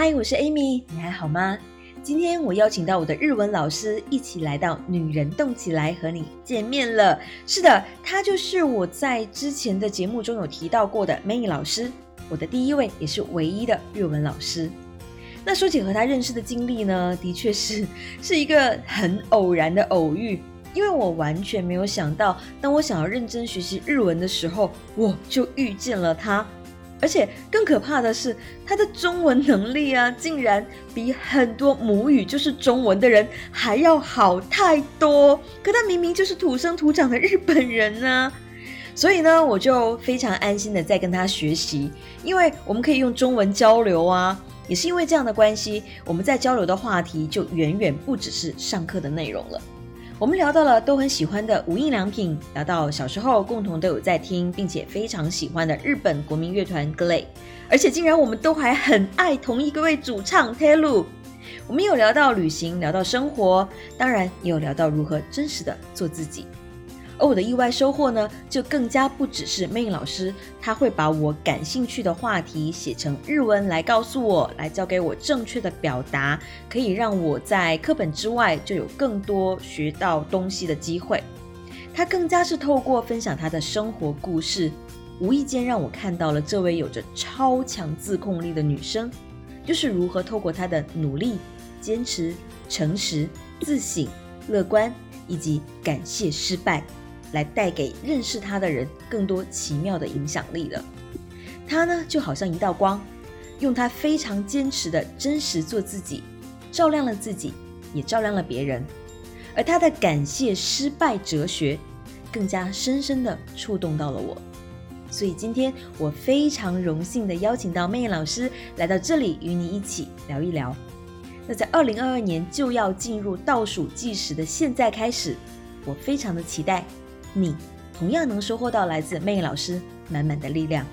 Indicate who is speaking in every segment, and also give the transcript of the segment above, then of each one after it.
Speaker 1: 嗨，我是 Amy，你还好吗？今天我邀请到我的日文老师一起来到《女人动起来》和你见面了。是的，她就是我在之前的节目中有提到过的 May 老师，我的第一位也是唯一的日文老师。那说起和她认识的经历呢，的确是 是一个很偶然的偶遇，因为我完全没有想到，当我想要认真学习日文的时候，我就遇见了她。而且更可怕的是，他的中文能力啊，竟然比很多母语就是中文的人还要好太多。可他明明就是土生土长的日本人呢，所以呢，我就非常安心的在跟他学习，因为我们可以用中文交流啊。也是因为这样的关系，我们在交流的话题就远远不只是上课的内容了。我们聊到了都很喜欢的无印良品，聊到小时候共同都有在听，并且非常喜欢的日本国民乐团 GLAY，而且竟然我们都还很爱同一个位主唱 Talu。我们有聊到旅行，聊到生活，当然也有聊到如何真实的做自己。而我的意外收获呢，就更加不只是 May 老师，他会把我感兴趣的话题写成日文来告诉我，来教给我正确的表达，可以让我在课本之外就有更多学到东西的机会。他更加是透过分享他的生活故事，无意间让我看到了这位有着超强自控力的女生，就是如何透过她的努力、坚持、诚实、自省、乐观以及感谢失败。来带给认识他的人更多奇妙的影响力了。他呢，就好像一道光，用他非常坚持的真实做自己，照亮了自己，也照亮了别人。而他的感谢失败哲学，更加深深的触动到了我。所以今天我非常荣幸的邀请到妹老师来到这里，与你一起聊一聊。那在二零二二年就要进入倒数计时的现在开始，我非常的期待。你同样能收获到来自魅老师满满的力量，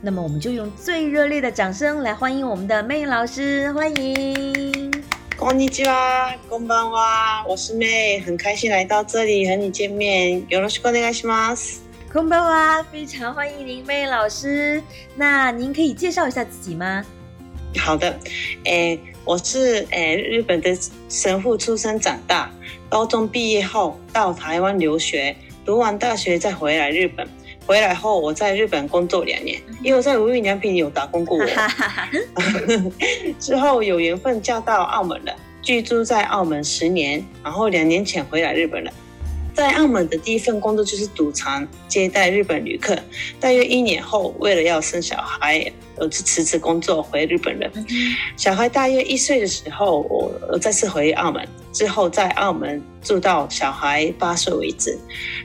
Speaker 1: 那么我们就用最热烈的掌声来欢迎我们的魅老师，欢迎。
Speaker 2: こんにちは、こんばんは，我是 May，很开心来到这里和你见面。よろしくお願いします。
Speaker 1: こんばんは，非常欢迎您，魅老师。那您可以介绍一下自己吗？
Speaker 2: 好的，诶，我是诶日本的神户出生长大，高中毕业后到台湾留学。 读完大学再回来日本，回来后我在日本工作两年，因为我在无印良品有打工过。之后有缘分嫁到澳门了，居住在澳门十年，然后两年前回来日本了。在澳门的第一份工作就是赌场接待日本旅客，大约一年后，为了要生小孩，我就辞职工作回日本了。小孩大约一岁的时候，我再次回澳门，之后在澳门住到小孩八岁为止。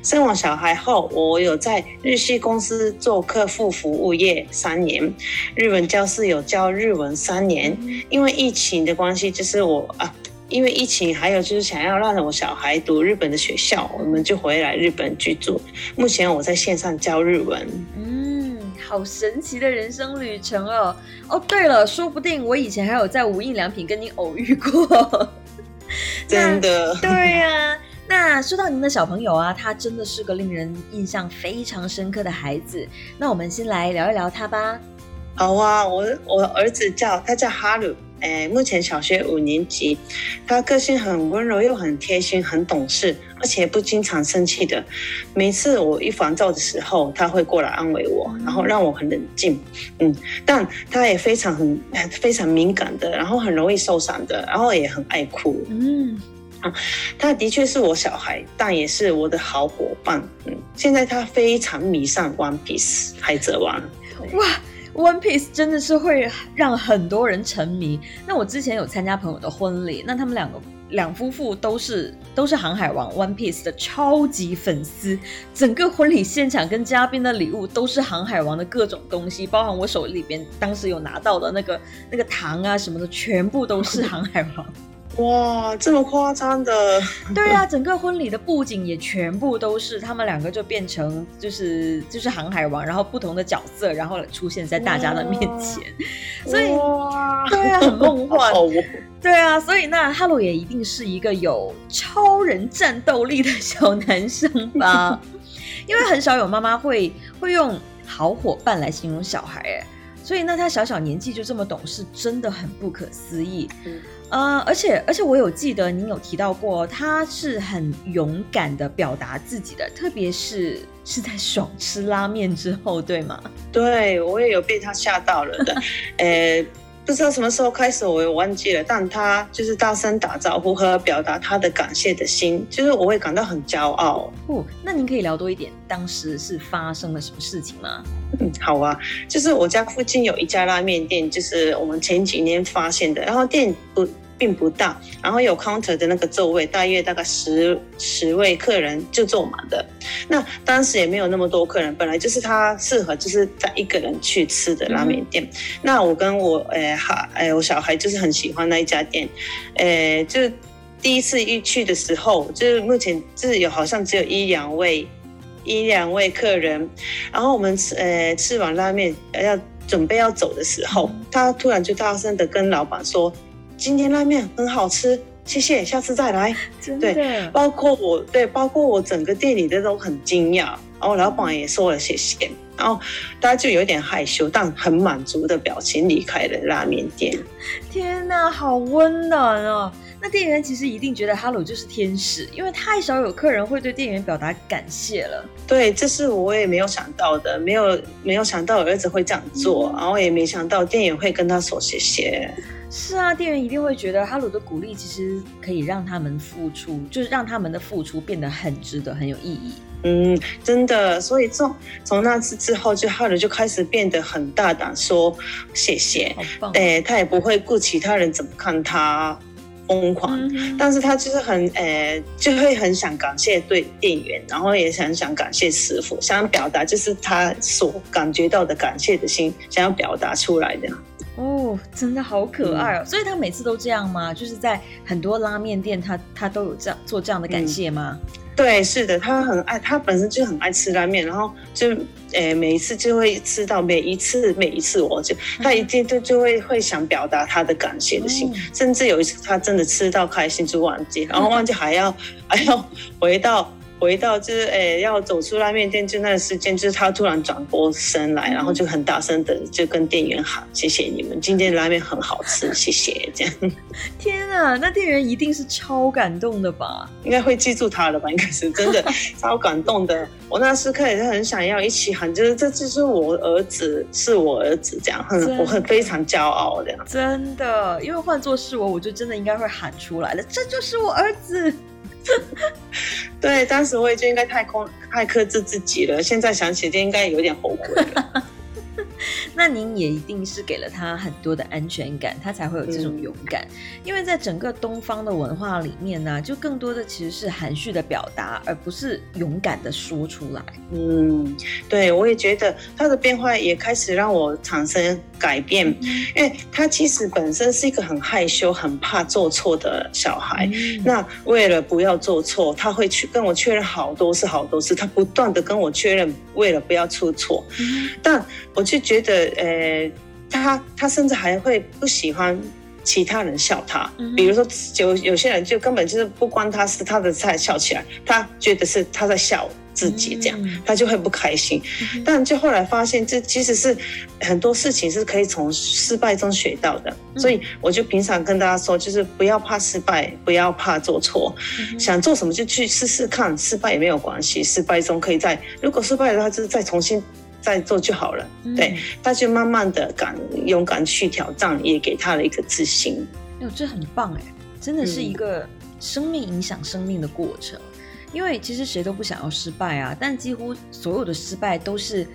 Speaker 2: 生完小孩后，我有在日系公司做客户服务业三年，日文教室有教日文三年。因为疫情的关系，就是我啊。因为疫情，还有就是想要让我小孩读日本的学校，我们就回来日本居住。目前我在线上教日文。
Speaker 1: 嗯，好神奇的人生旅程哦！哦，对了，说不定我以前还有在无印良品跟你偶遇过。
Speaker 2: 真的？
Speaker 1: 对呀。那说到您的小朋友啊，他真的是个令人印象非常深刻的孩子。那我们先来聊一聊他吧。
Speaker 2: 好啊，我我儿子叫他叫哈鲁。哎，目前小学五年级，他个性很温柔，又很贴心，很懂事，而且不经常生气的。每次我一烦躁的时候，他会过来安慰我，然后让我很冷静。嗯，但他也非常很非常敏感的，然后很容易受伤的，然后也很爱哭。嗯，啊，他的确是我小孩，但也是我的好伙伴。嗯，现在他非常迷上 One Piece 海贼王。
Speaker 1: 哇！One Piece 真的是会让很多人沉迷。那我之前有参加朋友的婚礼，那他们两个两夫妇都是都是航海王 One Piece 的超级粉丝。整个婚礼现场跟嘉宾的礼物都是航海王的各种东西，包含我手里边当时有拿到的那个那个糖啊什么的，全部都是 航海王。
Speaker 2: 哇，这么夸张的？
Speaker 1: 对啊，整个婚礼的布景也全部都是他们两个就变成就是就是航海王，然后不同的角色，然后出现在大家的面前，所以对啊，很梦幻。对啊，所以那哈喽也一定是一个有超人战斗力的小男生吧？因为很少有妈妈会会用好伙伴来形容小孩，哎。所以那他小小年纪就这么懂事，真的很不可思议。
Speaker 2: 嗯
Speaker 1: 呃，而且而且我有记得您有提到过，他是很勇敢的表达自己的，特别是是在爽吃拉面之后，对吗？
Speaker 2: 对我也有被他吓到了的，呃，不知道什么时候开始我也忘记了，但他就是大声打招呼和表达他的感谢的心，就是我会感到很骄傲。
Speaker 1: 哦，那您可以聊多一点，当时是发生了什么事情吗？
Speaker 2: 嗯，好啊，就是我家附近有一家拉面店，就是我们前几年发现的，然后店不并不大，然后有 counter 的那个座位，大约大概十十位客人就坐满的。那当时也没有那么多客人，本来就是他适合就是在一个人去吃的拉面店。那我跟我诶哈诶我小孩就是很喜欢那一家店，诶就第一次一去的时候，就是目前就是有好像只有一两位一两位客人，然后我们吃诶吃完拉面要准备要走的时候，他突然就大声的跟老板说：“今天拉面很好吃，谢谢，下次再来。”
Speaker 1: 真
Speaker 2: 对，包括我对，包括我整个店里的都很惊讶，然后老板也说了谢谢，然后大家就有点害羞，但很满足的表情离开了拉面店。
Speaker 1: 天哪，好温暖哦！那店员其实一定觉得 Hello 就是天使，因为太少有客人会对店员表达感谢了。
Speaker 2: 对，这是我也没有想到的，没有没有想到儿子会这样做，
Speaker 1: 嗯
Speaker 2: 然后也没想到店员会跟他说谢谢。
Speaker 1: 是啊，店员一定会觉得 Hello 的鼓励其实可以让他们付出，就是让他们的付出变得很值得、很有意义。
Speaker 2: 嗯，真的，所以从从那次之后，就哈鲁就开始变得很大胆，说谢谢。哎，他也不会顾其他人怎么看他疯狂，
Speaker 1: 嗯
Speaker 2: 但是他就是很呃，就会很想感谢对店员，然后也很想感谢师傅，想要表达就是他所感觉到的感谢的心，想要表达出来的。
Speaker 1: 哦，真的好可爱哦！所以他每次都这样吗？就是在很多拉面店他，他都有这样做这样的感谢吗？
Speaker 2: 对，是的，他很爱，他本身就很爱吃拉面，然后就呃每一次就会吃到每一次每一次，我就他一定就就会会想表达他的感谢的心，
Speaker 1: 哦
Speaker 2: 甚至有一次他真的吃到开心就忘记，然后忘记还要还要回到。回到就是诶，要走出拉面店就那个时间，就是他突然转过身来，然后就很大声的就跟店员喊：“谢谢你们，今天的拉面很好吃，谢谢。”这样
Speaker 1: 天啊，那店员一定是超感动的吧？
Speaker 2: 应该会记住他的吧？应该是真的 超感动的。我那时刻也是很想要一起喊，就是这就是我儿子，是我儿子，这样很我很非常骄傲这样。
Speaker 1: 真的，因为换作是我，我就真的应该会喊出来了，这就是我儿子。
Speaker 2: 对，当时我也就应该太空太克制自己了，现在想起就应该有点后悔了。
Speaker 1: 那您也一定是给了他很多的安全感，他才会有这种勇敢。因为在整个东方的文化里面呢，就更多的其实是含蓄的表达，而不是勇敢的说出来。
Speaker 2: 嗯，对，我也觉得他的变化也开始让我产生改变，因为他其实本身是一个很害羞、很怕做错的小孩。
Speaker 1: 嗯
Speaker 2: 那为了不要做错，他会去跟我确认好多次、好多次，他不断的跟我确认，为了不要出错。
Speaker 1: 嗯
Speaker 2: 但我就觉得，呃，他他甚至还会不喜欢其他人笑他。
Speaker 1: 嗯，
Speaker 2: 比如说有有些人就根本就是不关他事，他的菜笑起来，他觉得是他在笑自己这样，
Speaker 1: 嗯
Speaker 2: 他就会不开心。
Speaker 1: 嗯
Speaker 2: 但就后来发现，这其实是很多事情是可以从失败中学到的，
Speaker 1: 嗯。
Speaker 2: 所以我就平常跟大家说，就是不要怕失败，不要怕做错，
Speaker 1: 嗯
Speaker 2: 想做什么就去试试看，失败也没有关系，失败中可以再，如果失败的话，就是再重新再做就好了。
Speaker 1: 嗯
Speaker 2: 对，他就慢慢的敢勇敢去挑战，也给他了一个自信。
Speaker 1: 哟，这很棒哎，真的是一个生命影响生命的过程。因为其实谁都不想要失败啊，但几乎所有的失败都是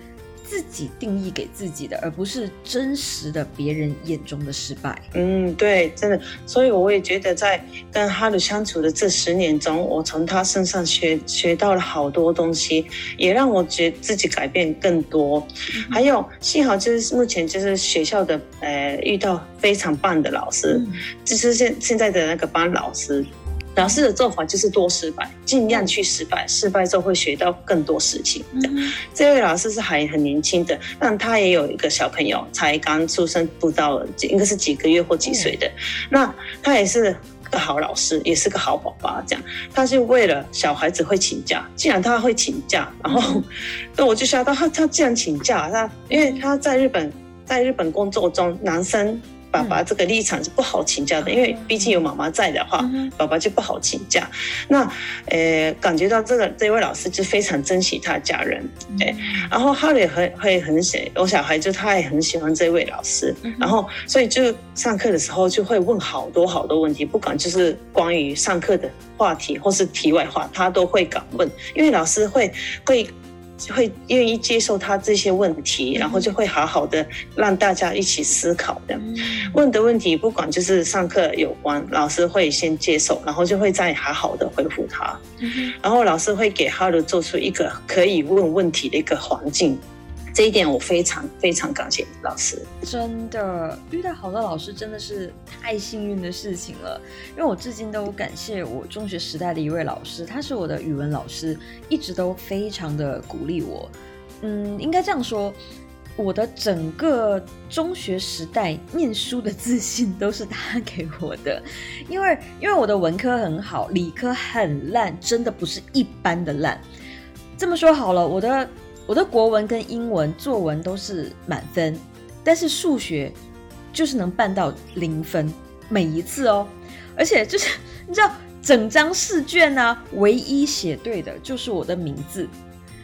Speaker 1: 自己定义给自己的，而不是真实的别人眼中的失败。
Speaker 2: 嗯，对，真的，所以我也觉得在跟哈鲁相处的这十年中，我从他身上学学到了好多东西，也让我觉自己改变更多。还有幸好就是目前就是学校的呃遇到非常棒的老师，
Speaker 1: 嗯
Speaker 2: 就是现现在的那个班老师。老师的做法就是多失败，尽量去失败，失败之后会学到更多事情。这样
Speaker 1: 嗯
Speaker 2: 这位老师是还很年轻的，但他也有一个小朋友，才刚出生不到，应该是几个月或几岁的。那他也是个好老师，也是个好宝宝。这样，他是为了小孩子会请假，既然他会请假，然后 那我就想到他，他既然请假，他因为他在日本。在日本工作中，男生。爸爸这个立场是不好请假的，因为毕竟有妈妈在的话，爸爸就不好请假。那呃，感觉到这个这位老师就非常珍惜他的家人，对。然后哈利很会很喜，我小孩就他也很喜欢这位老师，然后所以就上课的时候就会问好多好多问题，不管就是关于上课的话题或是题外话，他都会敢问，因为老师会会。会愿意接受他这些问题，然后就会好好的让大家一起思考的。问的问题不管就是上课有关，老师会先接受，然后就会再好好的回复他。然后老师会给哈鲁做出一个可以问问题的一个环境。这一点我非常非常感谢老师，
Speaker 1: 真的遇到好的老师真的是太幸运的事情了。因为我至今都感谢我中学时代的一位老师，他是我的语文老师，一直都非常的鼓励我。嗯，应该这样说，我的整个中学时代念书的自信都是他给我的。因为因为我的文科很好，理科很烂，真的不是一般的烂。这么说好了，我的。我的国文跟英文作文都是满分，但是数学就是能办到零分，每一次哦，而且就是你知道，整张试卷呢，唯一写对的就是我的名字，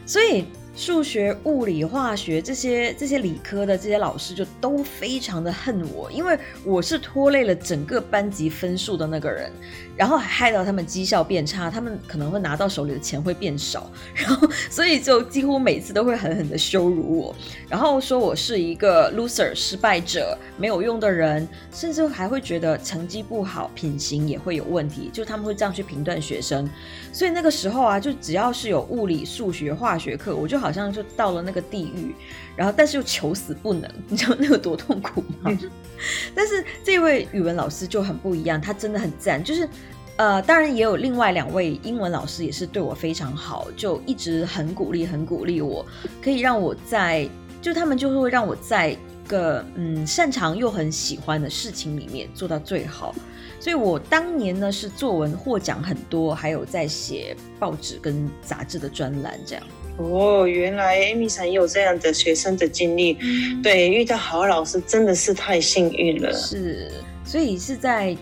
Speaker 1: 所以。数学、物理、化学这些这些理科的这些老师就都非常的恨我，因为我是拖累了整个班级分数的那个人，然后还害到他们绩效变差，他们可能会拿到手里的钱会变少，然后所以就几乎每次都会狠狠的羞辱我，然后说我是一个 loser 失败者、没有用的人，甚至还会觉得成绩不好、品行也会有问题，就他们会这样去评断学生。所以那个时候啊，就只要是有物理、数学、化学课，我就好像就到了那个地狱，然后但是又求死不能，你知道那有多痛苦吗？但是这位语文老师就很不一样，他真的很赞，就是呃，当然也有另外两位英文老师也是对我非常好，就一直很鼓励、很鼓励我，可以让我在就他们就会让我在一个嗯擅长又很喜欢的事情里面做到最好。所以我当年呢是作文获奖很多，还有在写报纸跟杂志的专栏这样。
Speaker 2: 哦，原来 Amy 也有这样的学生的经历，对，遇到好老师真的是太幸运了。
Speaker 1: 是，所以是在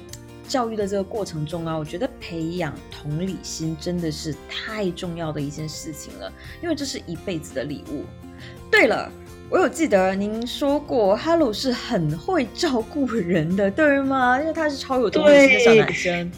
Speaker 1: 教育的这个过程中啊，我觉得培养同理心真的是太重要的一件事情了，因为这是一辈子的礼物。对了。我有记得您说过，哈鲁是很会照顾人的，对吗？因为他是超有同理心的小男生。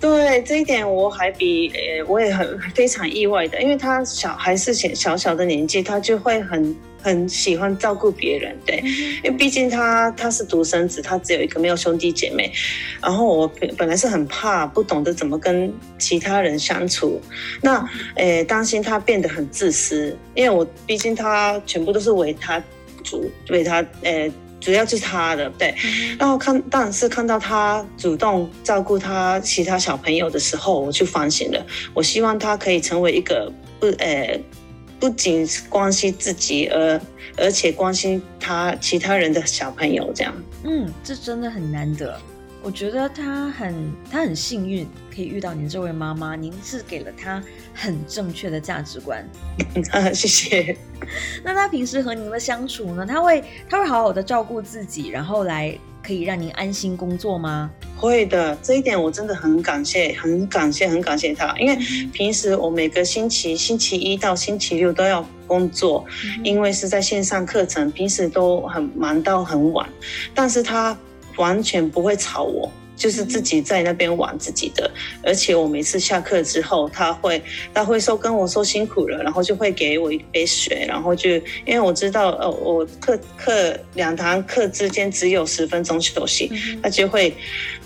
Speaker 2: 对这一点，我还比呃，我也很非常意外的，因为他小还是小小小的年纪，他就会很很喜欢照顾别人，对，因为毕竟他他是独生子，他只有一个没有兄弟姐妹，然后我本本来是很怕，不懂得怎么跟其他人相处，那呃担心他变得很自私，因为我毕竟他全部都是为他主，为他呃。主要就是他的对，然后看，但是看到他主动照顾他其他小朋友的时候，我就反省了。我希望他可以成为一个不呃，不仅关心自己，而而且关心他其他人的小朋友这样。
Speaker 1: 嗯，这真的很难得。我觉得他很他很幸运可以遇到您这位妈妈，您是给了他很正确的价值观。
Speaker 2: 谢谢。
Speaker 1: 那他平时和您的相处呢？他会他会好好的照顾自己，然后来可以让您安心工作吗？
Speaker 2: 会的，这一点我真的很感谢，很感谢，很感谢他。因为平时我每个星期星期一到星期六都要工作，因为是在线上课程，平时都很忙到很晚，但是他。完全不会吵我。就是自己在那边玩自己的，而且我每次下课之后，他会他会说跟我说辛苦了，然后就会给我一杯水，然后就因为我知道呃我课课两堂课之间只有十分钟休息，他就会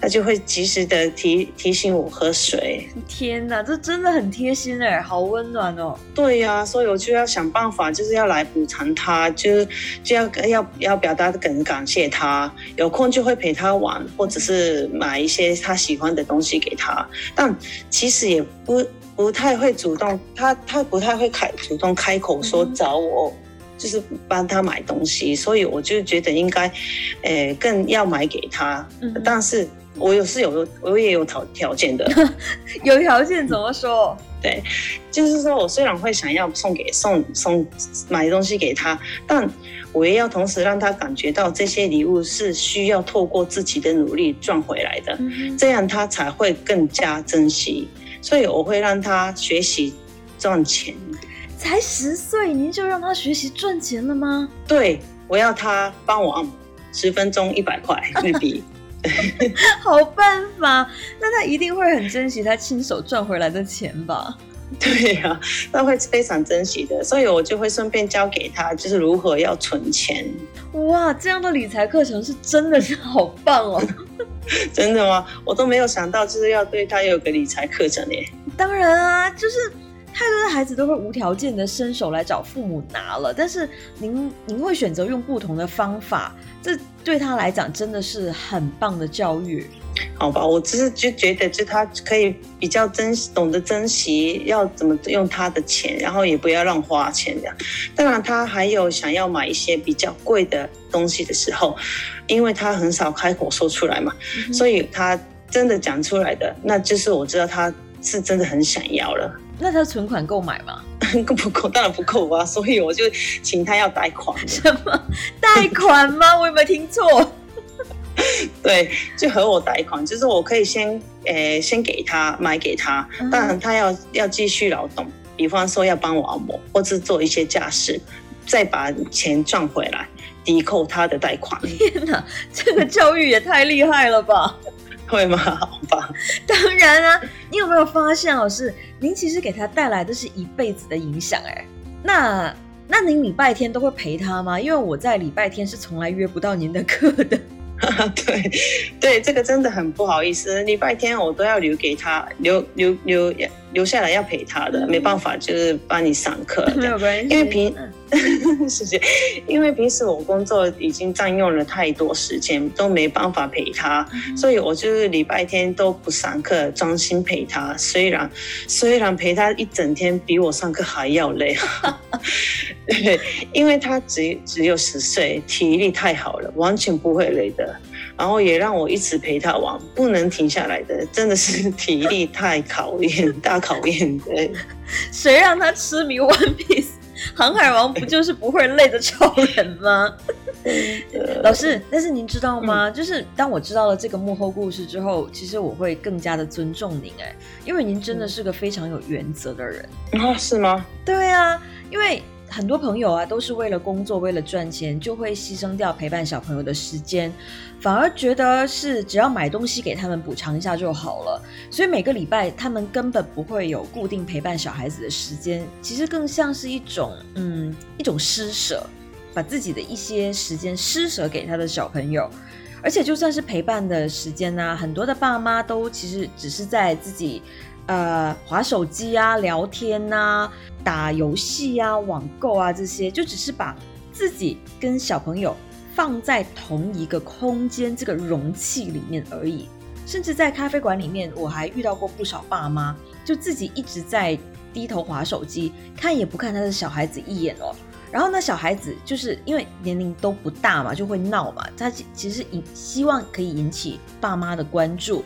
Speaker 2: 他就会及时的提提醒我喝水。
Speaker 1: 天哪，这真的很贴心哎，好温暖哦。
Speaker 2: 对呀，所以我就要想办法，就是要来补偿他，就是就要要要表达很感谢他，有空就会陪他玩，或者是。买一些他喜欢的东西给他，但其实也不不太会主动，他他不太会开主动开口说找我，就是帮他买东西，所以我就觉得应该，诶更要买给他。但是我有是有我也有条条件的，
Speaker 1: 有条件怎么说？
Speaker 2: 对，就是说我虽然会想要送给送送买东西给他，但我也要同时让他感觉到这些礼物是需要透过自己的努力赚回来的，这样他才会更加珍惜。所以我会让他学习赚钱。
Speaker 1: 才十岁，您就让他学习赚钱了吗？
Speaker 2: 对，我要他帮我按摩，十分钟一百块日币。
Speaker 1: 好办法，那他一定会很珍惜他亲手赚回来的钱吧？
Speaker 2: 对呀，他会非常珍惜的，所以我就会顺便教给他，就是如何要存钱。
Speaker 1: 哇，这样的理财课程是真的是好棒哦！
Speaker 2: 真的吗？我都没有想到，就是要对他有个理财课程耶。
Speaker 1: 当然啊，就是。太多的孩子都会无条件的伸手来找父母拿了，但是您您会选择用不同的方法，这对他来讲真的是很棒的教育。
Speaker 2: 好吧，我只是就觉得，就他可以比较珍懂得珍惜，要怎么用他的钱，然后也不要乱花钱这样。当然，他还有想要买一些比较贵的东西的时候，因为他很少开口说出来嘛，所以他真的讲出来的，那就是我知道他是真的很想要了。
Speaker 1: 那他存款够买吗？
Speaker 2: 够不够？当然不够啊！所以我就请他要贷款。
Speaker 1: 什么贷款吗？我有没有听错？
Speaker 2: 对，就和我贷款，就是我可以先诶先给他买给他，当然他要要继续劳动，比方说要帮我按摩或者做一些家事，再把钱赚回来，抵扣他的贷款。
Speaker 1: 天哪，这个教育也太厉害了吧！
Speaker 2: 会吗？好吧。
Speaker 1: 当然啊，你有没有发现，老师，您其实给他带来的是一辈子的影响哎。那那您礼拜天都会陪他吗？因为我在礼拜天是从来约不到您的课的。
Speaker 2: 对对，这个真的很不好意思，礼拜天我都要留给他，留留留留下来要陪他的，没办法，就是帮你上课。
Speaker 1: 没有关系，
Speaker 2: 因为平。谢谢，因为平时我工作已经占用了太多时间，都没办法陪他，所以我就是礼拜天都不上课，专心陪他。虽然虽然陪他一整天比我上课还要累，对，因为他只只有十岁，体力太好了，完全不会累的。然后也让我一直陪他玩，不能停下来的，真的是体力太考验，大考验的。
Speaker 1: 谁让他痴迷 One Piece？航海王不就是不会累的超人吗？老师，但是您知道吗？就是当我知道了这个幕后故事之后，其实我会更加的尊重您哎，因为您真的是个非常有原则的人
Speaker 2: 啊，是吗？
Speaker 1: 对啊，因为。很多朋友啊，都是为了工作、为了赚钱，就会牺牲掉陪伴小朋友的时间，反而觉得是只要买东西给他们补偿一下就好了。所以每个礼拜他们根本不会有固定陪伴小孩子的时间，其实更像是一种嗯一种施舍，把自己的一些时间施舍给他的小朋友。而且就算是陪伴的时间呢，很多的爸妈都其实只是在自己。呃，划手机啊，聊天呐，打游戏啊，网购啊，这些就只是把自己跟小朋友放在同一个空间这个容器里面而已。甚至在咖啡馆里面，我还遇到过不少爸妈，就自己一直在低头划手机，看也不看他的小孩子一眼哦。然后呢，小孩子就是因为年龄都不大嘛，就会闹嘛。他其实引希望可以引起爸妈的关注。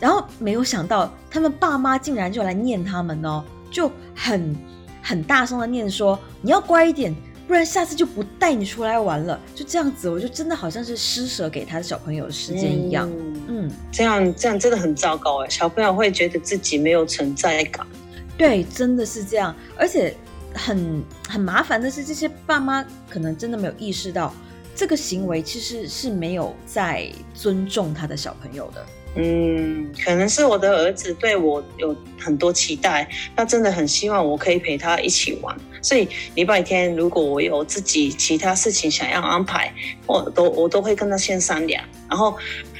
Speaker 1: 然后没有想到，他们爸妈竟然就来念他们哦，就很很大声的念说：“你要乖一点，不然下次就不带你出来玩了。”就这样子，我就真的好像是施舍给他的小朋友的时间一样。
Speaker 2: 嗯，这样这样真的很糟糕哎，小朋友会觉得自己没有存在感。
Speaker 1: 对，真的是这样，而且很很麻烦的是，这些爸妈可能真的没有意识到，这个行为其实是没有在尊重他的小朋友的。
Speaker 2: 嗯，可能是我的儿子对我有很多期待，他真的很希望我可以陪他一起玩。所以礼拜天如果我有自己其他事情想要安排，我都我都会跟他先商量，然后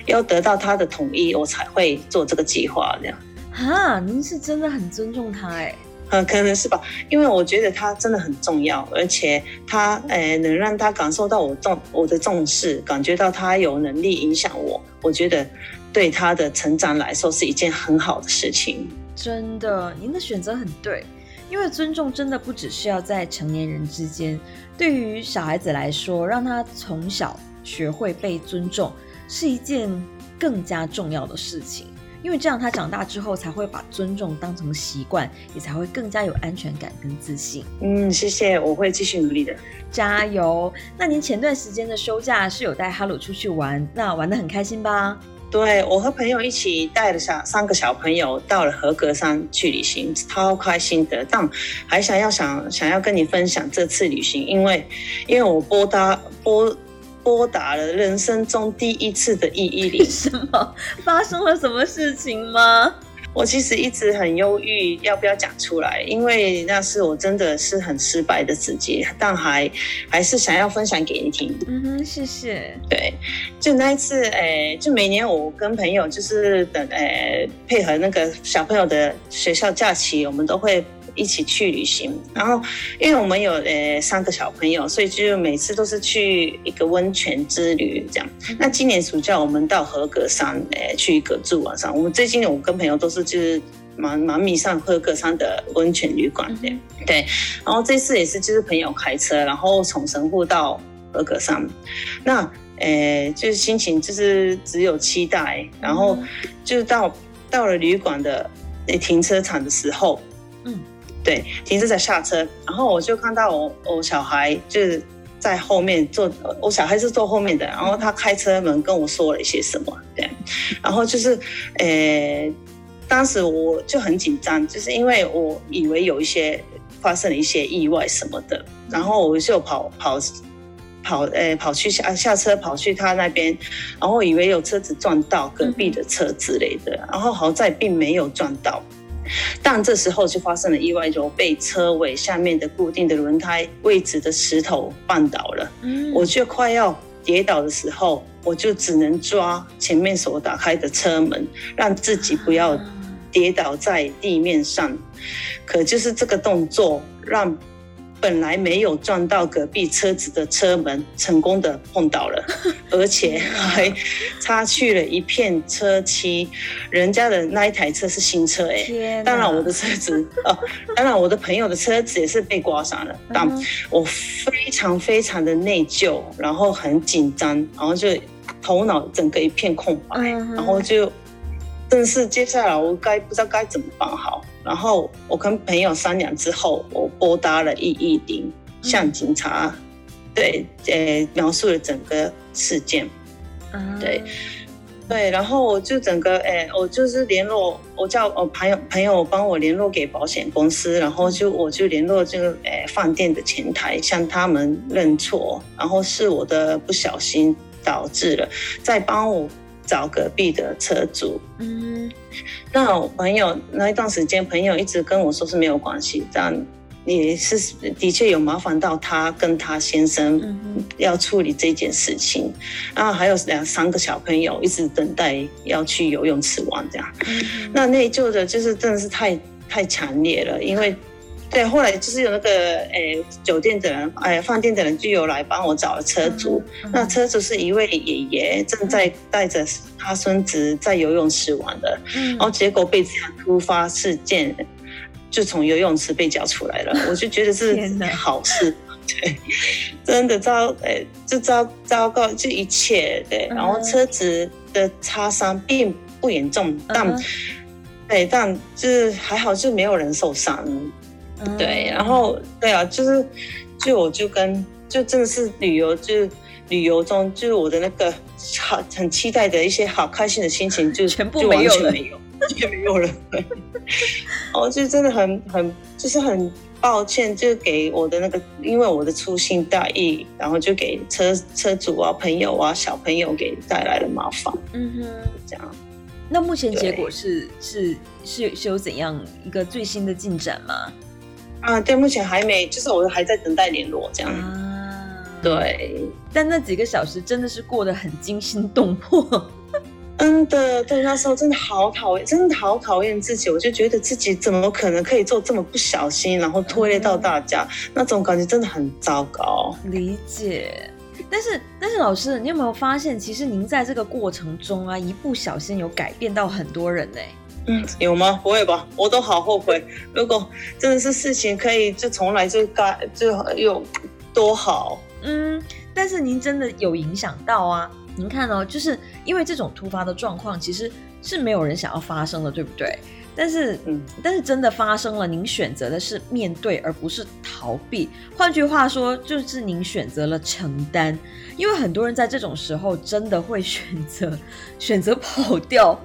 Speaker 2: 要得到他的同意，我才会做这个计划。这样
Speaker 1: 啊，您是真的很尊重他哎。
Speaker 2: 呃，可能是吧，因为我觉得他真的很重要，而且他呃能让他感受到我重我的重视，感觉到他有能力影响我，我觉得。对他的成长来说是一件很好的事情。
Speaker 1: 真的，您的选择很对，因为尊重真的不只是要在成年人之间，对于小孩子来说，让他从小学会被尊重是一件更加重要的事情。因为这样，他长大之后才会把尊重当成习惯，也才会更加有安全感跟自信。
Speaker 2: 嗯，谢谢，我会继续努力的，
Speaker 1: 加油！那您前段时间的休假是有带哈鲁出去玩，那玩的很开心吧？
Speaker 2: 对我和朋友一起带了小三个小朋友到了合格山去旅行，超开心的。但还想要想想要跟你分享这次旅行，因为因为我拨打拨。拨打了人生中第一次的意义为，
Speaker 1: 什么发生了什么事情吗？
Speaker 2: 我其实一直很忧郁，要不要讲出来？因为那是我真的是很失败的自己，但还还是想要分享给你听。
Speaker 1: 嗯哼，谢谢。
Speaker 2: 对，就那一次，诶，就每年我跟朋友就是等，诶，配合那个小朋友的学校假期，我们都会。一起去旅行，然后因为我们有呃三个小朋友，所以就每次都是去一个温泉之旅这样。那今年暑假我们到合格山诶去一个住晚上。我们最近我跟朋友都是就是蛮蛮迷上合格山的温泉旅馆的，对。然后这次也是就是朋友开车，然后从神户到合格山，那诶就是心情就是只有期待。然后就是到到了旅馆的停车场的时候，嗯。对，停车在下车，然后我就看到我我小孩就是在后面坐，我小孩是坐后面的，然后他开车门跟我说了一些什么，对，然后就是，呃，当时我就很紧张，就是因为我以为有一些发生了一些意外什么的，然后我就跑跑跑，呃，跑去下下车跑去他那边，然后以为有车子撞到隔壁的车之类的，然后好在并没有撞到。但这时候就发生了意外，就被车尾下面的固定的轮胎位置的石头绊倒了。嗯，我就快要跌倒的时候，我就只能抓前面所打开的车门，让自己不要跌倒在地面上。可就是这个动作让。本来没有撞到隔壁车子的车门，成功的碰到了，而且还擦去了一片车漆。人家的那一台车是新车哎，当然我的车子 哦，当然我的朋友的车子也是被刮伤了。但我非常非常的内疚，然后很紧张，然后就头脑整个一片空白，然后就。但是接下来我该不知道该怎么办好，然后我跟朋友商量之后，我拨打了一一零，向警察对呃描述了整个事件，对。对，然后我就整个诶，我就是联络我叫我朋友朋友帮我联络给保险公司，然后就我就联络这个诶饭店的前台向他们认错，然后是我的不小心导致了，再帮我。找隔壁的车主，嗯，那我朋友那一段时间，朋友一直跟我说是没有关系，但也是的确有麻烦到他跟他先生要处理这件事情，然后还有两三个小朋友一直等待要去游泳池玩，这样，那内疚的就是真的是太太强烈了，因为。对，后来就是有那个诶酒店的人，哎饭店的人就有来帮我找了车主。那车主是一位爷爷，正在带着他孙子在游泳池玩的，然后结果被这样突发事件，就从游泳池被叫出来了。我就觉得是好事，对，真的糟，诶，就糟糟糕，这一切对。然后车子的擦伤并不严重，但对，但就是还好，就没有人受伤。对，然后对啊，就是就我就跟就真的是旅游，就旅游中就是我的那个好很期待的一些好开心的心情，就
Speaker 1: 全部没有了，
Speaker 2: 全没有了。哦，就真的很很就是很抱歉，就给我的那个，因为我的粗心大意，然后就给车车主啊、朋友啊、小朋友给带来了麻烦。嗯哼，这样。
Speaker 1: 那目前结果是是是是有怎样一个最新的进展吗？
Speaker 2: 啊，对，目前还没，就是我还在等待联络这样。啊，对，
Speaker 1: 但那几个小时真的是过得很惊心动魄。
Speaker 2: 真的，对，那时候真的好讨厌，真的好讨厌自己。我就觉得自己怎么可能可以做这么不小心，然后拖累到大家，那种感觉真的很糟糕。
Speaker 1: 理解，但是但是老师，你有没有发现，其实您在这个过程中啊，一不小心有改变到很多人呢？
Speaker 2: 嗯，有吗？不会吧，我都好后悔。如果真的是事情可以就从来就该就有多好。
Speaker 1: 嗯，但是您真的有影响到啊，您看哦，就是因为这种突发的状况，其实是没有人想要发生的，对不对？但是，嗯，但是真的发生了，您选择的是面对，而不是逃避。换句话说，就是您选择了承担。因为很多人在这种时候真的会选择 选择跑掉。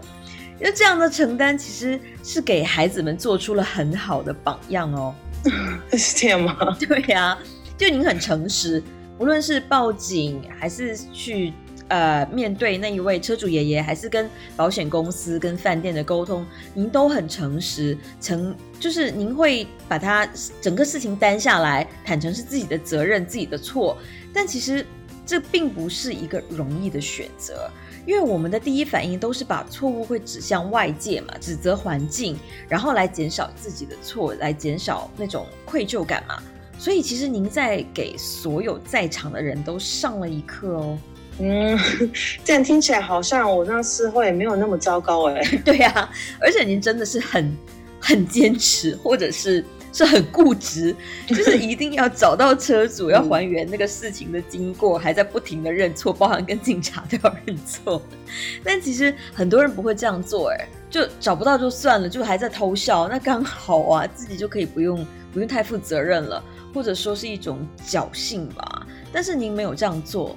Speaker 1: 因为这样的承担，其实是给孩子们做出了很好的榜样哦。
Speaker 2: 是这样吗？
Speaker 1: 对呀，就您很诚实，无论是报警还是去。呃，面对那一位车主爷爷，还是跟保险公司、跟饭店的沟通，您都很诚实，诚就是您会把他整个事情担下来，坦诚是自己的责任、自己的错。但其实这并不是一个容易的选择，因为我们的第一反应都是把错误会指向外界嘛，指责环境，然后来减少自己的错，来减少那种愧疚感嘛。所以其实您在给所有在场的人都上了一课哦。
Speaker 2: 嗯，这样听起来好像我那时候也没有那么糟糕哎。
Speaker 1: 对呀，而且您真的是很很坚持，或者是是很固执，就是一定要找到车主，要还原那个事情的经过，还在不停的认错，包含跟警察都要认错。但其实很多人不会这样做，哎，就找不到就算了，就还在偷笑，那刚好啊，自己就可以不用不用太负责任了，或者说是一种侥幸吧。但是您没有这样做。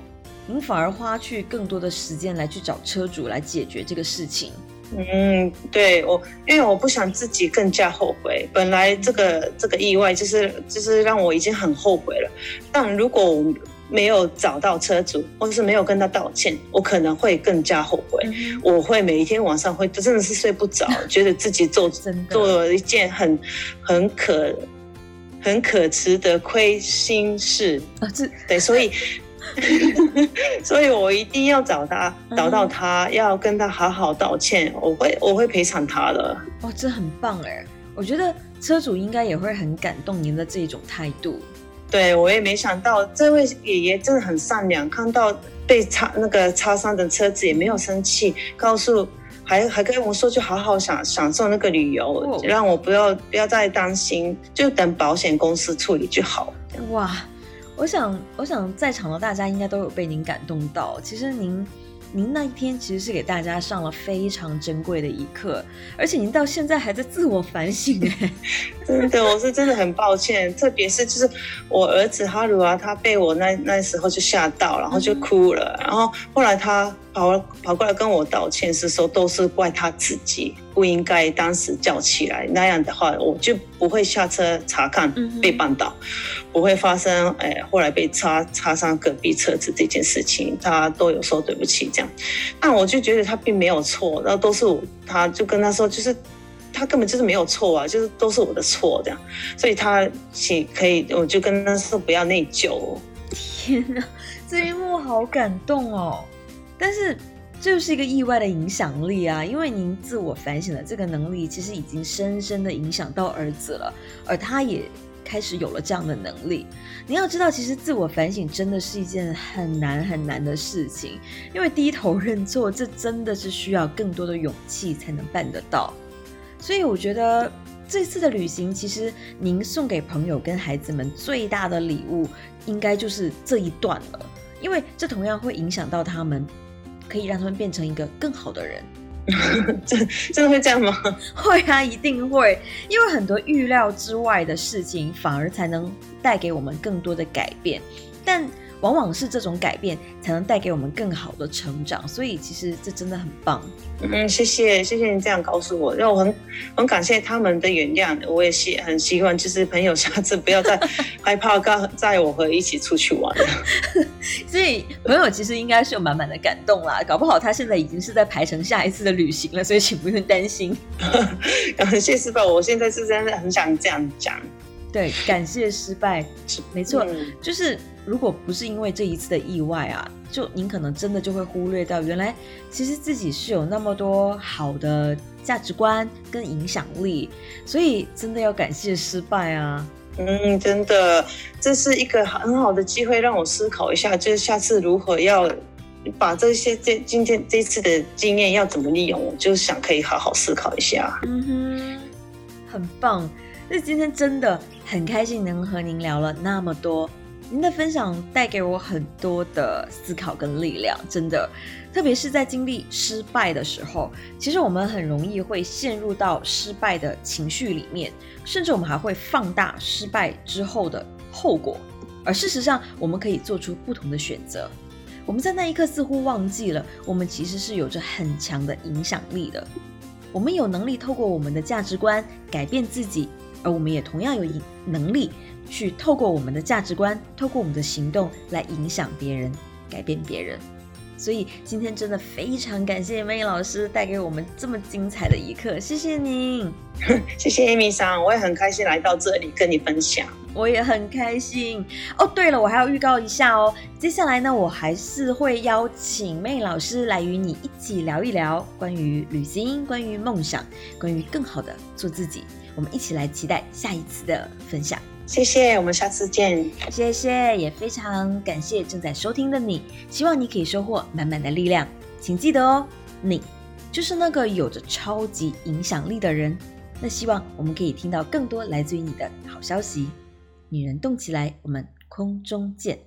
Speaker 1: 您反而花去更多的时间来去找车主来解决这个事情。
Speaker 2: 嗯，对我，因为我不想自己更加后悔。本来这个这个意外就是就是让我已经很后悔了。但如果我没有找到车主，或是没有跟他道歉，我可能会更加后悔。我会每一天晚上会真的是睡不着，觉得自己做 做了一件很很可很可耻的亏心事啊！这对，所以。所以，我一定要找他，找到他，要跟他好好道歉。我会，我会赔偿他的。
Speaker 1: 哇，这很棒哎！我觉得车主应该也会很感动您的这种态度。
Speaker 2: 对，我也没想到这位爷爷真的很善良，看到被擦那个擦伤的车子也没有生气，告诉还还跟我说，就好好享享受那个旅游，让我不要不要再担心，就等保险公司处理就好。
Speaker 1: 哇！我想，我想在场的大家应该都有被您感动到。其实您，您那一天其实是给大家上了非常珍贵的一课，而且您到现在还在自我反省哎。
Speaker 2: 真的，我是真的很抱歉，特别是就是我儿子哈鲁啊，他被我那那时候就吓到，然后就哭了，然后后来他跑跑过来跟我道歉，是说都是怪他自己。不应该当时叫起来，那样的话我就不会下车查看被绊倒，不会发生哎后来被擦擦伤隔壁车子这件事情，他都有说对不起这样。那我就觉得他并没有错，然后都是我，他就跟他说，就是他根本就是没有错啊，就是都是我的错这样。所以他请可以，我就跟他说不要内疚。
Speaker 1: 天哪，这一幕好感动哦，但是。这就是一个意外的影响力啊！因为您自我反省的这个能力，其实已经深深的影响到儿子了，而他也开始有了这样的能力。您要知道，其实自我反省真的是一件很难很难的事情，因为低头认错，这真的是需要更多的勇气才能办得到。所以，我觉得这次的旅行，其实您送给朋友跟孩子们最大的礼物，应该就是这一段了，因为这同样会影响到他们。可以让他们变成一个更好的人，
Speaker 2: 真真的会这样吗？
Speaker 1: 会啊，一定会，因为很多预料之外的事情，反而才能带给我们更多的改变，但。往往是这种改变才能带给我们更好的成长，所以其实这真的很棒。
Speaker 2: 嗯，谢谢，谢谢你这样告诉我，让我很很感谢他们的原谅。我也希很希望，就是朋友下次不要再 害怕跟在我和一起出去玩了。
Speaker 1: 所以朋友其实应该是有满满的感动啦，搞不好他现在已经是在排成下一次的旅行了，所以请不用担心。
Speaker 2: 感谢师傅，我现在是真的很想这样讲。
Speaker 1: 对，感谢失败，没错，就是如果不是因为这一次的意外啊，就您可能真的就会忽略到，原来其实自己是有那么多好的价值观跟影响力，所以真的要感谢失败啊。
Speaker 2: 嗯，真的，这是一个很好的机会，让我思考一下，就是下次如何要把这些这今天这次的经验要怎么利用，我就想可以好好思考一下。
Speaker 1: 嗯哼，很棒。那今天真的很开心能和您聊了那么多，您的分享带给我很多的思考跟力量，真的，特别是在经历失败的时候，其实我们很容易会陷入到失败的情绪里面，甚至我们还会放大失败之后的后果。而事实上，我们可以做出不同的选择。我们在那一刻似乎忘记了，我们其实是有着很强的影响力的。我们有能力透过我们的价值观改变自己，而我们也同样有能力。去透过我们的价值观，透过我们的行动来影响别人，改变别人。所以今天真的非常感谢 May 老师带给我们这么精彩的一课，谢谢您，
Speaker 2: 谢谢 Amy 桑，我也很开心来到这里跟你分享，
Speaker 1: 我也很开心。哦，对了，我还要预告一下哦，接下来呢，我还是会邀请 May 老师来与你一起聊一聊关于旅行、关于梦想、关于更好的做自己，我们一起来期待下一次的分享。
Speaker 2: 谢谢，我们下次见。
Speaker 1: 谢谢，也非常感谢正在收听的你，希望你可以收获满满的力量。请记得哦，你就是那个有着超级影响力的人。那希望我们可以听到更多来自于你的好消息。女人动起来，我们空中见。